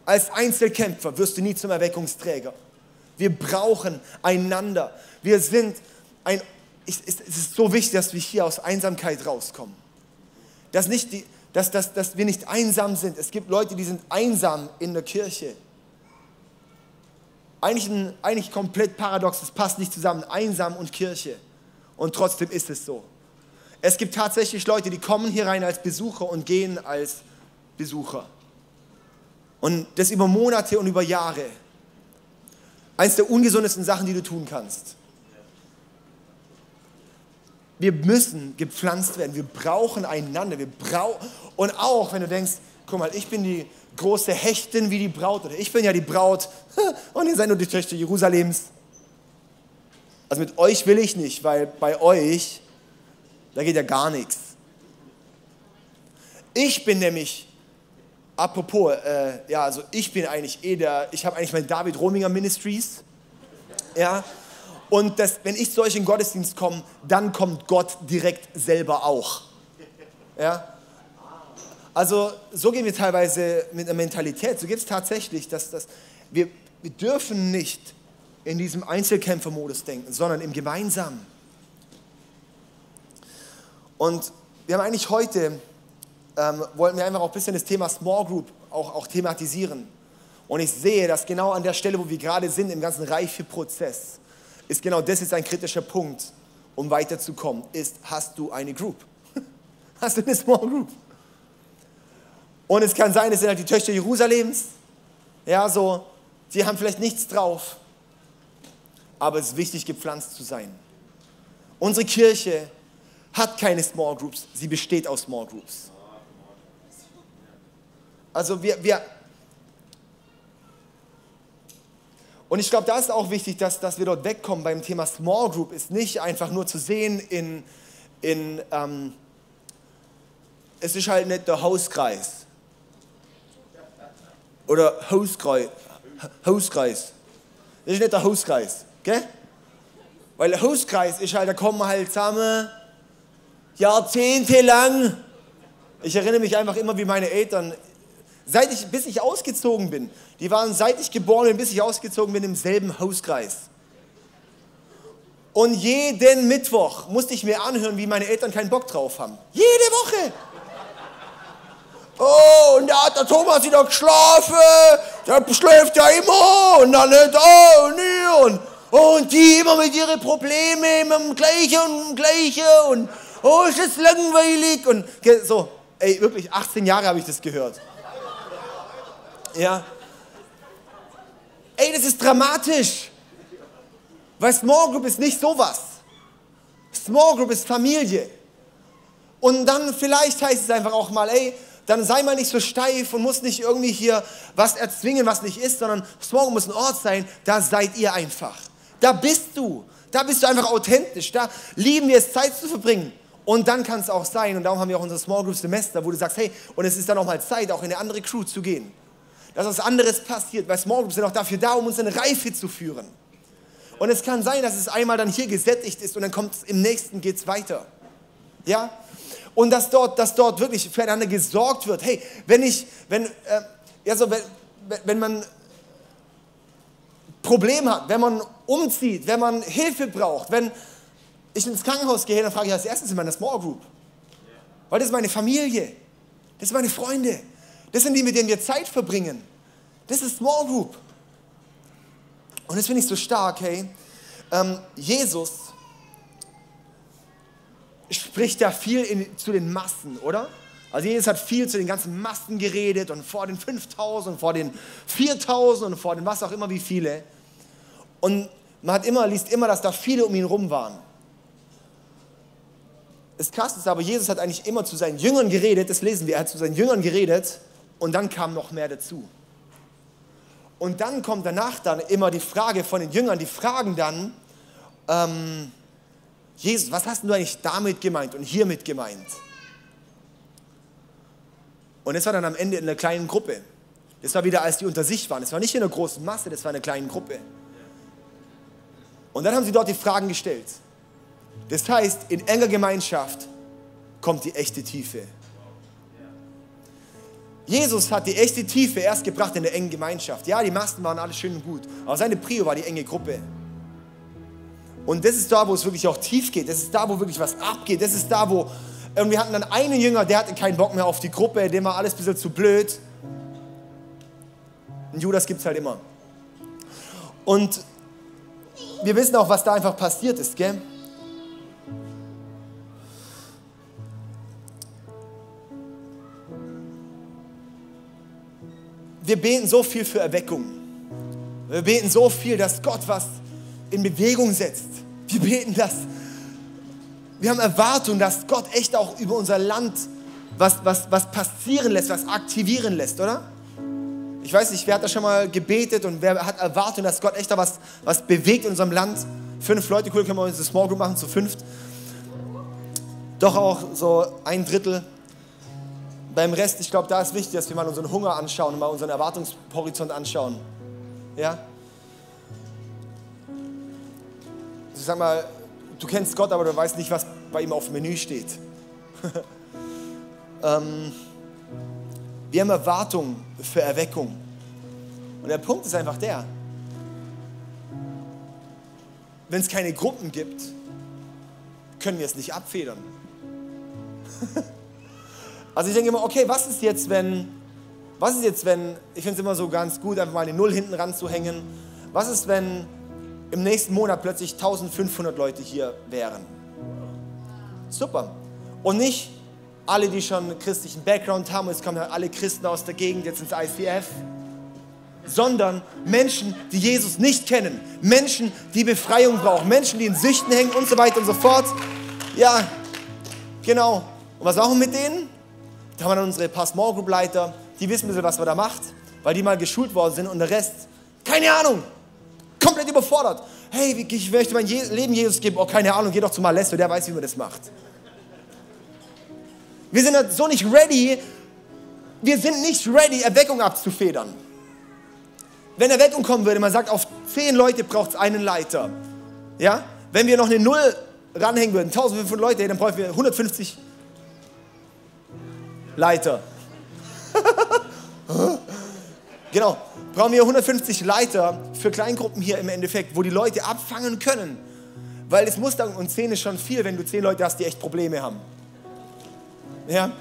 Als Einzelkämpfer wirst du nie zum Erweckungsträger. Wir brauchen einander. Wir sind ein, es ist so wichtig, dass wir hier aus Einsamkeit rauskommen. Dass, nicht die, dass, dass, dass wir nicht einsam sind. Es gibt Leute, die sind einsam in der Kirche. Eigentlich, ein, eigentlich komplett paradox, das passt nicht zusammen. Einsam und Kirche. Und trotzdem ist es so. Es gibt tatsächlich Leute, die kommen hier rein als Besucher und gehen als Besucher. Und das über Monate und über Jahre. Eins der ungesundesten Sachen, die du tun kannst. Wir müssen gepflanzt werden. Wir brauchen einander. Wir brauchen und auch, wenn du denkst, guck mal, ich bin die große Hechtin wie die Braut oder ich bin ja die Braut und ihr seid nur die Töchter Jerusalems. Also mit euch will ich nicht, weil bei euch, da geht ja gar nichts. Ich bin nämlich, apropos, äh, ja, also ich bin eigentlich eh der, ich habe eigentlich mein David Rominger Ministries, ja, und das, wenn ich zu euch in den Gottesdienst komme, dann kommt Gott direkt selber auch, ja. Also so gehen wir teilweise mit der Mentalität, so geht es tatsächlich, dass, dass wir, wir dürfen nicht in diesem Einzelkämpfermodus denken, sondern im Gemeinsamen. Und wir haben eigentlich heute, ähm, wollten wir einfach auch ein bisschen das Thema Small Group auch, auch thematisieren. Und ich sehe, dass genau an der Stelle, wo wir gerade sind, im ganzen Reifeprozess, ist genau das ist ein kritischer Punkt, um weiterzukommen, ist, hast du eine Group? Hast du eine Small Group? Und es kann sein, es sind halt die Töchter Jerusalems, ja, so, die haben vielleicht nichts drauf, aber es ist wichtig, gepflanzt zu sein. Unsere Kirche hat keine Small Groups, sie besteht aus Small Groups. Also wir, wir und ich glaube, da ist auch wichtig, dass, dass wir dort wegkommen beim Thema Small Group, ist nicht einfach nur zu sehen in, in ähm, es ist halt nicht der Hauskreis. Oder Hauskreis. Hauskreis. Das ist nicht der Hauskreis. Gell? Weil Hauskreis ist halt, da kommen halt zusammen jahrzehntelang. Ich erinnere mich einfach immer, wie meine Eltern, seit ich, bis ich ausgezogen bin, die waren seit ich geboren bin, bis ich ausgezogen bin, im selben Hauskreis. Und jeden Mittwoch musste ich mir anhören, wie meine Eltern keinen Bock drauf haben. Jede Woche. Oh, und da hat der Thomas wieder geschlafen. Der schläft ja immer. Und dann nicht, oh, nee. Und, und die immer mit ihren Problemen, immer dem Gleiche und dem Gleiche. Und oh, ist das langweilig. Und so, ey, wirklich, 18 Jahre habe ich das gehört. Ja. Ey, das ist dramatisch. Weil Small Group ist nicht sowas. Small Group ist Familie. Und dann vielleicht heißt es einfach auch mal, ey, dann sei mal nicht so steif und muss nicht irgendwie hier was erzwingen, was nicht ist, sondern Group muss ein Ort sein, da seid ihr einfach. Da bist du. Da bist du einfach authentisch. Da lieben wir es, Zeit zu verbringen. Und dann kann es auch sein, und darum haben wir auch unser Small Group Semester, wo du sagst, hey, und es ist dann auch mal Zeit, auch in eine andere Crew zu gehen. Dass was anderes passiert, weil Small Groups sind auch dafür da, um uns in Reife zu führen. Und es kann sein, dass es einmal dann hier gesättigt ist und dann kommt im nächsten geht es weiter. Ja? Und dass dort, dass dort wirklich füreinander gesorgt wird. Hey, wenn ich, wenn, äh, ja so, wenn, wenn man Problem hat, wenn man umzieht, wenn man Hilfe braucht, wenn ich ins Krankenhaus gehe, dann frage ich als erstes in meiner Small Group. Weil das ist meine Familie. Das sind meine Freunde. Das sind die, mit denen wir Zeit verbringen. Das ist Small Group. Und das finde ich so stark, hey. Ähm, Jesus spricht ja viel in, zu den Massen, oder? Also Jesus hat viel zu den ganzen Massen geredet und vor den 5000 und vor den 4000 und vor den was auch immer wie viele. Und man hat immer, liest immer, dass da viele um ihn rum waren. Das Krasse ist aber, Jesus hat eigentlich immer zu seinen Jüngern geredet, das lesen wir, er hat zu seinen Jüngern geredet und dann kam noch mehr dazu. Und dann kommt danach dann immer die Frage von den Jüngern, die fragen dann, ähm, Jesus, was hast du eigentlich damit gemeint und hiermit gemeint? Und es war dann am Ende in einer kleinen Gruppe. Das war wieder, als die unter sich waren. Das war nicht in einer großen Masse, das war in einer kleinen Gruppe. Und dann haben sie dort die Fragen gestellt. Das heißt, in enger Gemeinschaft kommt die echte Tiefe. Jesus hat die echte Tiefe erst gebracht in der engen Gemeinschaft. Ja, die Masten waren alles schön und gut, aber seine Prio war die enge Gruppe. Und das ist da, wo es wirklich auch tief geht. Das ist da, wo wirklich was abgeht. Das ist da, wo. Und wir hatten dann einen Jünger, der hatte keinen Bock mehr auf die Gruppe, dem war alles ein bisschen zu blöd. Und Judas gibt es halt immer. Und wir wissen auch, was da einfach passiert ist, gell? wir beten so viel für Erweckung. Wir beten so viel, dass Gott was in Bewegung setzt. Wir beten das. Wir haben Erwartung, dass Gott echt auch über unser Land was, was, was passieren lässt, was aktivieren lässt, oder? Ich weiß nicht, wer hat da schon mal gebetet und wer hat Erwartung, dass Gott echt da was, was bewegt in unserem Land? Fünf Leute, cool, können wir unsere Small Group machen, zu fünft. Doch auch so ein Drittel beim Rest, ich glaube, da ist wichtig, dass wir mal unseren Hunger anschauen und mal unseren Erwartungshorizont anschauen. Ja? Sag mal, du kennst Gott, aber du weißt nicht, was bei ihm auf dem Menü steht. ähm, wir haben Erwartungen für Erweckung. Und der Punkt ist einfach der, wenn es keine Gruppen gibt, können wir es nicht abfedern. Also ich denke immer, okay, was ist jetzt, wenn, was ist jetzt, wenn, ich finde es immer so ganz gut, einfach mal eine Null hinten ranzuhängen. Was ist, wenn im nächsten Monat plötzlich 1500 Leute hier wären? Super. Und nicht alle, die schon einen christlichen Background haben, es kommen alle Christen aus der Gegend jetzt ins ICF, sondern Menschen, die Jesus nicht kennen, Menschen, die Befreiung brauchen, Menschen, die in Süchten hängen und so weiter und so fort. Ja, genau. Und was machen wir mit denen? Da haben wir dann unsere Small Group Leiter, die wissen ein bisschen, was man da macht, weil die mal geschult worden sind und der Rest, keine Ahnung, komplett überfordert. Hey, ich möchte mein Leben Jesus geben. Oh, keine Ahnung, geh doch zu Malesto, der weiß, wie man das macht. Wir sind halt so nicht ready, wir sind nicht ready, Erweckung abzufedern. Wenn Erweckung kommen würde, man sagt, auf zehn Leute braucht es einen Leiter. Ja? Wenn wir noch eine Null ranhängen würden, 1500 Leute, dann bräuchten wir 150 Leiter. genau, brauchen wir 150 Leiter für Kleingruppen hier im Endeffekt, wo die Leute abfangen können. Weil es Mustang und 10 ist schon viel, wenn du 10 Leute hast, die echt Probleme haben. Ja,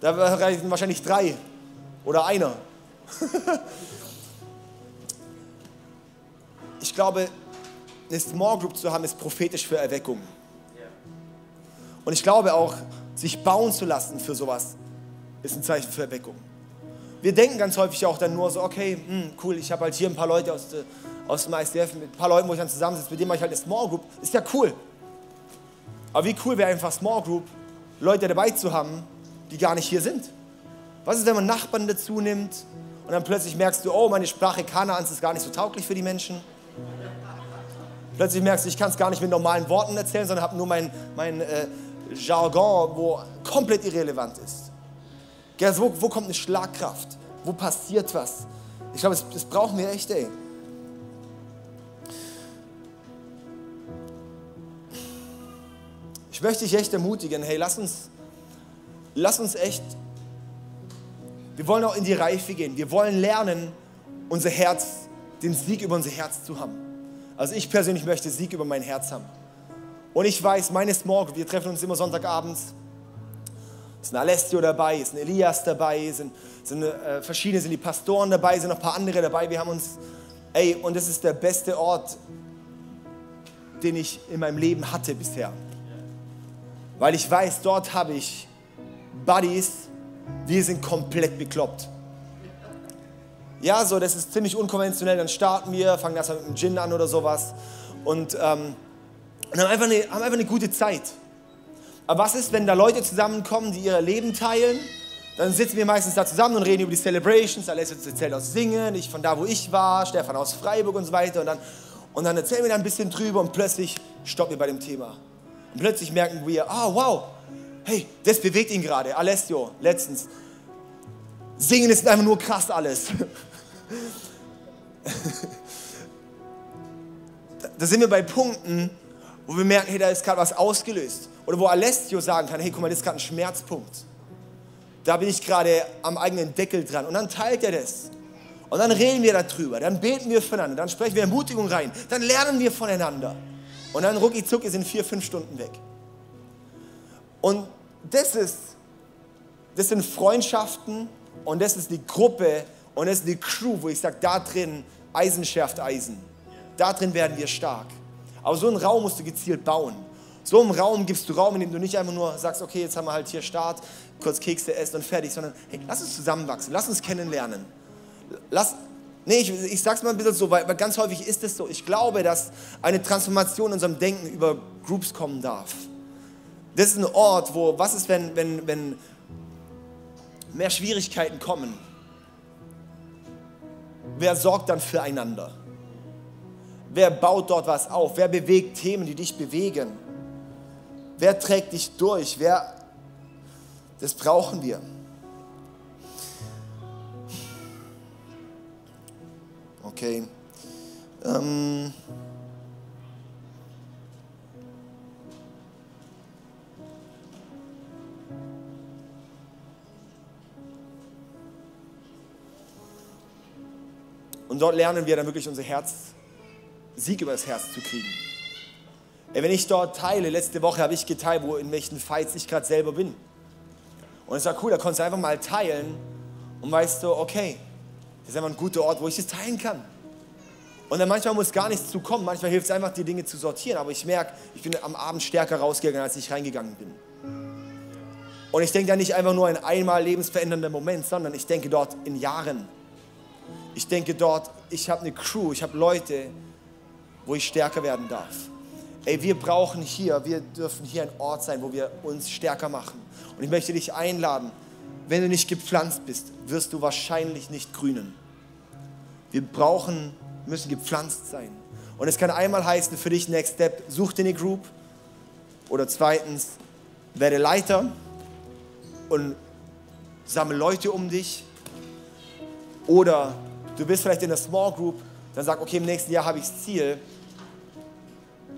da reichen wahrscheinlich drei oder einer. ich glaube, eine Small Group zu haben, ist prophetisch für Erweckung. Und ich glaube auch, sich bauen zu lassen für sowas, ist ein Zeichen für Erweckung. Wir denken ganz häufig auch dann nur so, okay, hm, cool, ich habe halt hier ein paar Leute aus, aus dem ICF, mit ein paar Leuten, wo ich dann zusammensitze, mit denen mache ich halt eine Small Group. Ist ja cool. Aber wie cool wäre einfach Small Group, Leute dabei zu haben, die gar nicht hier sind. Was ist, wenn man Nachbarn dazu nimmt und dann plötzlich merkst du, oh, meine Sprache Kanaans ist gar nicht so tauglich für die Menschen? Plötzlich merkst du, ich kann es gar nicht mit normalen Worten erzählen, sondern habe nur mein, mein äh, Jargon, wo komplett irrelevant ist. Also wo, wo kommt eine Schlagkraft? Wo passiert was? Ich glaube, das brauchen wir echt, ey. Ich möchte dich echt ermutigen, hey, lass uns, lass uns echt, wir wollen auch in die Reife gehen. Wir wollen lernen, unser Herz, den Sieg über unser Herz zu haben. Also ich persönlich möchte Sieg über mein Herz haben. Und ich weiß, meine Small Group, wir treffen uns immer Sonntagabends. Ist ein Alessio dabei, ist ein Elias dabei, sind, sind äh, verschiedene, sind die Pastoren dabei, sind noch ein paar andere dabei. Wir haben uns, ey, und das ist der beste Ort, den ich in meinem Leben hatte bisher. Weil ich weiß, dort habe ich Buddies, wir sind komplett bekloppt. Ja, so, das ist ziemlich unkonventionell. Dann starten wir, fangen erstmal mit dem Gin an oder sowas. Und ähm, und haben einfach, eine, haben einfach eine gute Zeit. Aber was ist, wenn da Leute zusammenkommen, die ihr Leben teilen? Dann sitzen wir meistens da zusammen und reden über die Celebrations. Alessio erzählt aus Singen, ich von da, wo ich war, Stefan aus Freiburg und so weiter. Und dann, und dann erzählen wir da ein bisschen drüber und plötzlich stoppen wir bei dem Thema. Und plötzlich merken wir, ah, oh, wow, hey, das bewegt ihn gerade. Alessio, letztens. Singen ist einfach nur krass alles. da sind wir bei Punkten, wo wir merken, hey, da ist gerade was ausgelöst. Oder wo Alessio sagen kann, hey, guck mal, das ist gerade ein Schmerzpunkt. Da bin ich gerade am eigenen Deckel dran. Und dann teilt er das. Und dann reden wir darüber, dann beten wir füreinander, dann sprechen wir Ermutigung rein, dann lernen wir voneinander. Und dann rucki zucki sind vier, fünf Stunden weg. Und das ist, das sind Freundschaften und das ist die Gruppe und das ist die Crew, wo ich sage, da drin Eisen schärft Eisen. Da drin werden wir stark. Aber so einen Raum musst du gezielt bauen. So einen Raum gibst du Raum, in dem du nicht einfach nur sagst, okay, jetzt haben wir halt hier Start, kurz Kekse essen und fertig, sondern hey, lass uns zusammenwachsen, lass uns kennenlernen. Lass, nee, ich, ich sag's mal ein bisschen so, weil, weil ganz häufig ist es so. Ich glaube, dass eine Transformation in unserem Denken über Groups kommen darf. Das ist ein Ort, wo, was ist, wenn, wenn, wenn mehr Schwierigkeiten kommen? Wer sorgt dann füreinander? Wer baut dort was auf? Wer bewegt Themen, die dich bewegen? Wer trägt dich durch? Wer, das brauchen wir. Okay. Ähm. Und dort lernen wir dann wirklich unser Herz Sieg über das Herz zu kriegen. Ey, wenn ich dort teile, letzte Woche habe ich geteilt, wo in welchen Fights ich gerade selber bin. Und es war cool, da konntest du einfach mal teilen und weißt du, okay, das ist einfach ein guter Ort, wo ich das teilen kann. Und dann manchmal muss gar nichts zu kommen, manchmal hilft es einfach, die Dinge zu sortieren. Aber ich merke, ich bin am Abend stärker rausgegangen, als ich reingegangen bin. Und ich denke da nicht einfach nur ein einmal lebensverändernder Moment, sondern ich denke dort in Jahren. Ich denke dort, ich habe eine Crew, ich habe Leute, wo ich stärker werden darf. Ey, wir brauchen hier, wir dürfen hier ein Ort sein, wo wir uns stärker machen. Und ich möchte dich einladen, wenn du nicht gepflanzt bist, wirst du wahrscheinlich nicht grünen. Wir brauchen, müssen gepflanzt sein. Und es kann einmal heißen für dich, Next Step, such dir eine Group. Oder zweitens, werde Leiter und sammle Leute um dich. Oder du bist vielleicht in der Small Group, dann sag, okay, im nächsten Jahr habe ich das Ziel,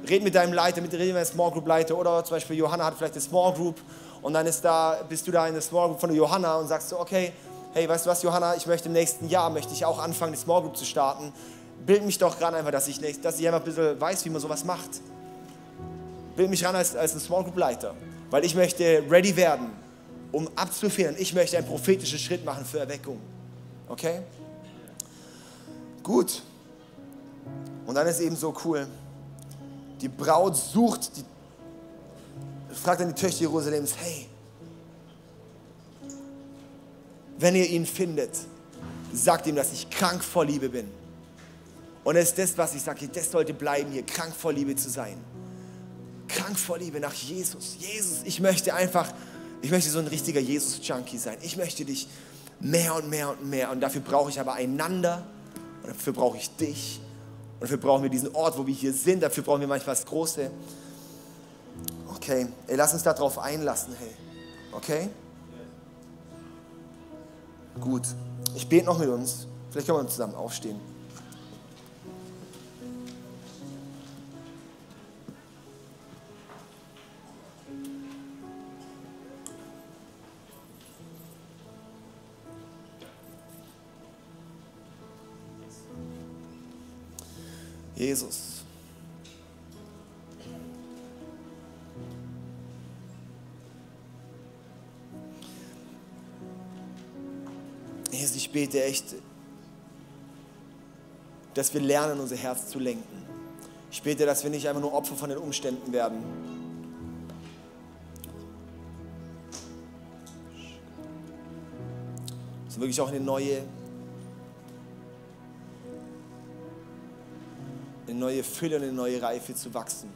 red mit deinem Leiter, mit dem Small Group Leiter oder zum Beispiel Johanna hat vielleicht eine Small Group und dann ist da, bist du da in der Small Group von Johanna und sagst so, okay, hey, weißt du was, Johanna, ich möchte im nächsten Jahr, möchte ich auch anfangen, die Small Group zu starten. Bild mich doch ran einfach, dass ich, dass ich einfach ein bisschen weiß, wie man sowas macht. Bild mich ran als, als ein Small Group Leiter, weil ich möchte ready werden, um abzufedern. Ich möchte einen prophetischen Schritt machen für Erweckung. Okay? Gut. Und dann ist eben so cool. Die Braut sucht, die, fragt dann die Töchter Jerusalems, hey, wenn ihr ihn findet, sagt ihm, dass ich krank vor Liebe bin. Und es ist das, was ich sage, das sollte bleiben hier, krank vor Liebe zu sein. Krank vor Liebe nach Jesus. Jesus, ich möchte einfach, ich möchte so ein richtiger Jesus-Junkie sein. Ich möchte dich mehr und mehr und mehr. Und dafür brauche ich aber einander. Und dafür brauche ich dich. Und dafür brauchen wir diesen Ort, wo wir hier sind. Dafür brauchen wir manchmal das Große. Okay, ey, lass uns darauf einlassen, hey. Okay? Gut. Ich bete noch mit uns. Vielleicht können wir zusammen aufstehen. Jesus. Jesus, ich bete echt, dass wir lernen, unser Herz zu lenken. Ich bete, dass wir nicht einfach nur Opfer von den Umständen werden. Sondern wirklich auch eine neue neue Fülle und eine neue Reife zu wachsen.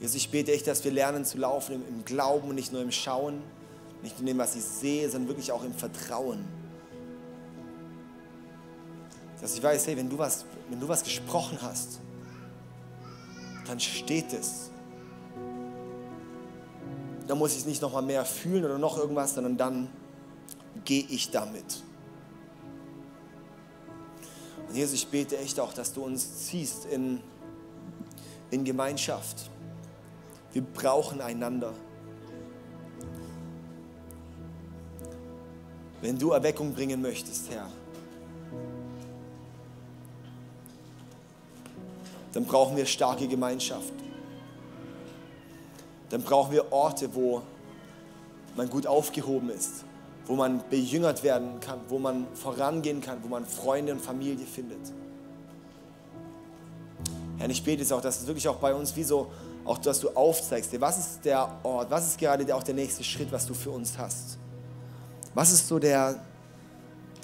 Jesus, ich bete echt, dass wir lernen zu laufen im, Glauben und nicht nur im Schauen, nicht in dem, was ich sehe, sondern wirklich auch im Vertrauen. Dass ich weiß, hey, wenn du was, wenn du was gesprochen hast, dann steht es. Dann muss ich es nicht nochmal mehr fühlen oder noch irgendwas, sondern dann gehe ich damit. Und Jesus, ich bete echt auch, dass du uns ziehst in, in Gemeinschaft. Wir brauchen einander. Wenn du Erweckung bringen möchtest, Herr, dann brauchen wir starke Gemeinschaft. Dann brauchen wir Orte, wo man gut aufgehoben ist wo man bejüngert werden kann, wo man vorangehen kann, wo man Freunde und Familie findet. Herr, ich bete jetzt auch, dass es wirklich auch bei uns wie so, auch dass du aufzeigst, was ist der Ort, was ist gerade auch der nächste Schritt, was du für uns hast? Was ist so der,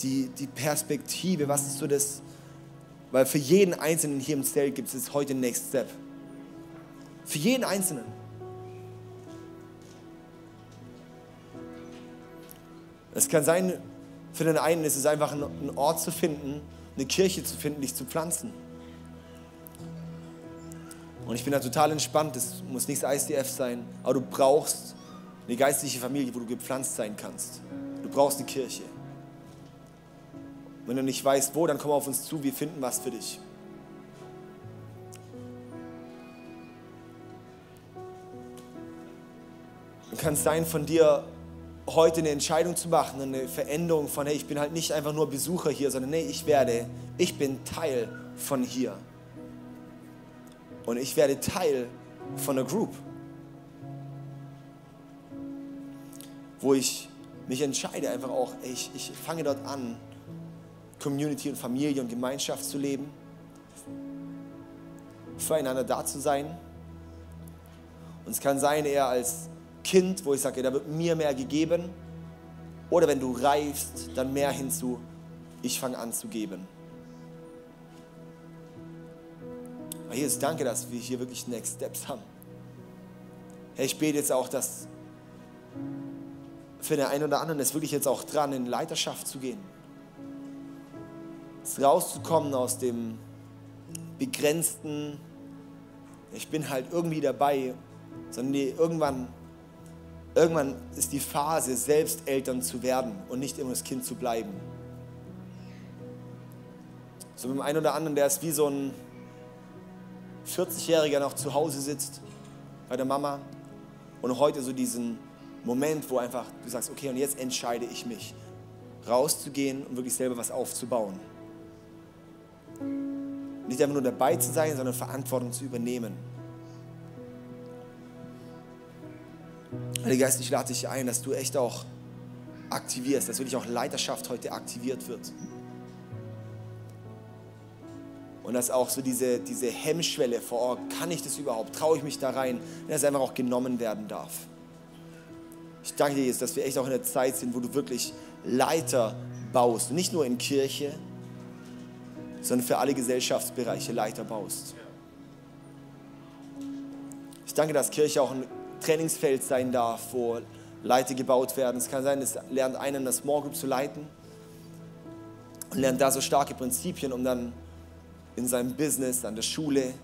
die, die Perspektive, was ist so das, weil für jeden Einzelnen hier im Zelt gibt es heute den Next Step. Für jeden Einzelnen. Es kann sein, für den einen ist es einfach ein Ort zu finden, eine Kirche zu finden, dich zu pflanzen. Und ich bin da total entspannt, es muss nichts ICF sein, aber du brauchst eine geistliche Familie, wo du gepflanzt sein kannst. Du brauchst eine Kirche. Wenn du nicht weißt, wo, dann komm auf uns zu, wir finden was für dich. Du kannst sein von dir heute eine Entscheidung zu machen, eine Veränderung von, hey, ich bin halt nicht einfach nur Besucher hier, sondern nee, ich werde, ich bin Teil von hier. Und ich werde Teil von einer Group, wo ich mich entscheide einfach auch, ich, ich fange dort an, Community und Familie und Gemeinschaft zu leben, füreinander da zu sein. Und es kann sein, eher als Kind, wo ich sage, da wird mir mehr gegeben. Oder wenn du reifst, dann mehr hinzu, ich fange an zu geben. Aber ist danke, dass wir hier wirklich Next Steps haben. Herr, ich bete jetzt auch, dass für den einen oder anderen ist wirklich jetzt auch dran, in Leiterschaft zu gehen. Rauszukommen aus dem begrenzten, ich bin halt irgendwie dabei, sondern irgendwann Irgendwann ist die Phase, selbst Eltern zu werden und nicht immer das Kind zu bleiben. So mit dem einen oder anderen, der ist wie so ein 40-Jähriger noch zu Hause sitzt bei der Mama und heute so diesen Moment, wo einfach du sagst, okay, und jetzt entscheide ich mich, rauszugehen und wirklich selber was aufzubauen. Nicht einfach nur dabei zu sein, sondern Verantwortung zu übernehmen. Heiliger Geist, ich lade dich ein, dass du echt auch aktivierst, dass wirklich auch Leiterschaft heute aktiviert wird. Und dass auch so diese, diese Hemmschwelle vor, oh, kann ich das überhaupt, traue ich mich da rein, dass es einfach auch genommen werden darf. Ich danke dir jetzt, dass wir echt auch in der Zeit sind, wo du wirklich Leiter baust. nicht nur in Kirche, sondern für alle Gesellschaftsbereiche Leiter baust. Ich danke, dass Kirche auch ein Trainingsfeld sein darf, wo Leiter gebaut werden. Es kann sein, es lernt einen das Small Group zu leiten und lernt da so starke Prinzipien, um dann in seinem Business, an der Schule,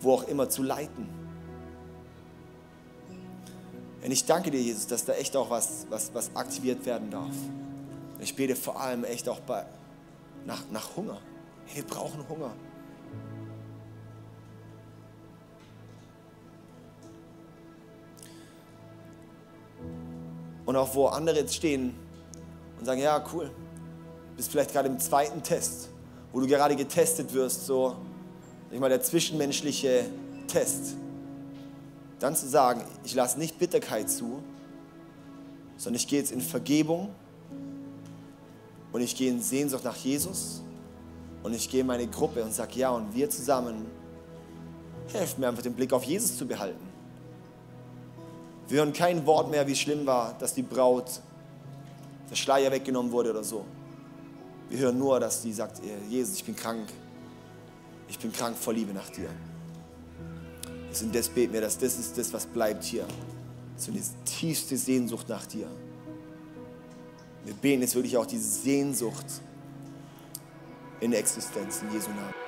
wo auch immer zu leiten. Und ich danke dir, Jesus, dass da echt auch was, was, was aktiviert werden darf. Ich bete vor allem echt auch bei, nach, nach Hunger. Wir brauchen Hunger. Und auch wo andere jetzt stehen und sagen, ja, cool, bist vielleicht gerade im zweiten Test, wo du gerade getestet wirst, so, ich mal, der zwischenmenschliche Test. Dann zu sagen, ich lasse nicht Bitterkeit zu, sondern ich gehe jetzt in Vergebung und ich gehe in Sehnsucht nach Jesus und ich gehe in meine Gruppe und sage, ja, und wir zusammen helfen mir einfach den Blick auf Jesus zu behalten. Wir hören kein Wort mehr, wie schlimm war, dass die Braut der Schleier weggenommen wurde oder so. Wir hören nur, dass die sagt, Jesus, ich bin krank. Ich bin krank vor Liebe nach dir. Und das beten wir, dass das ist das, was bleibt hier. So eine tiefste Sehnsucht nach dir. Wir beten jetzt wirklich auch diese Sehnsucht in der Existenz in Jesu Namen.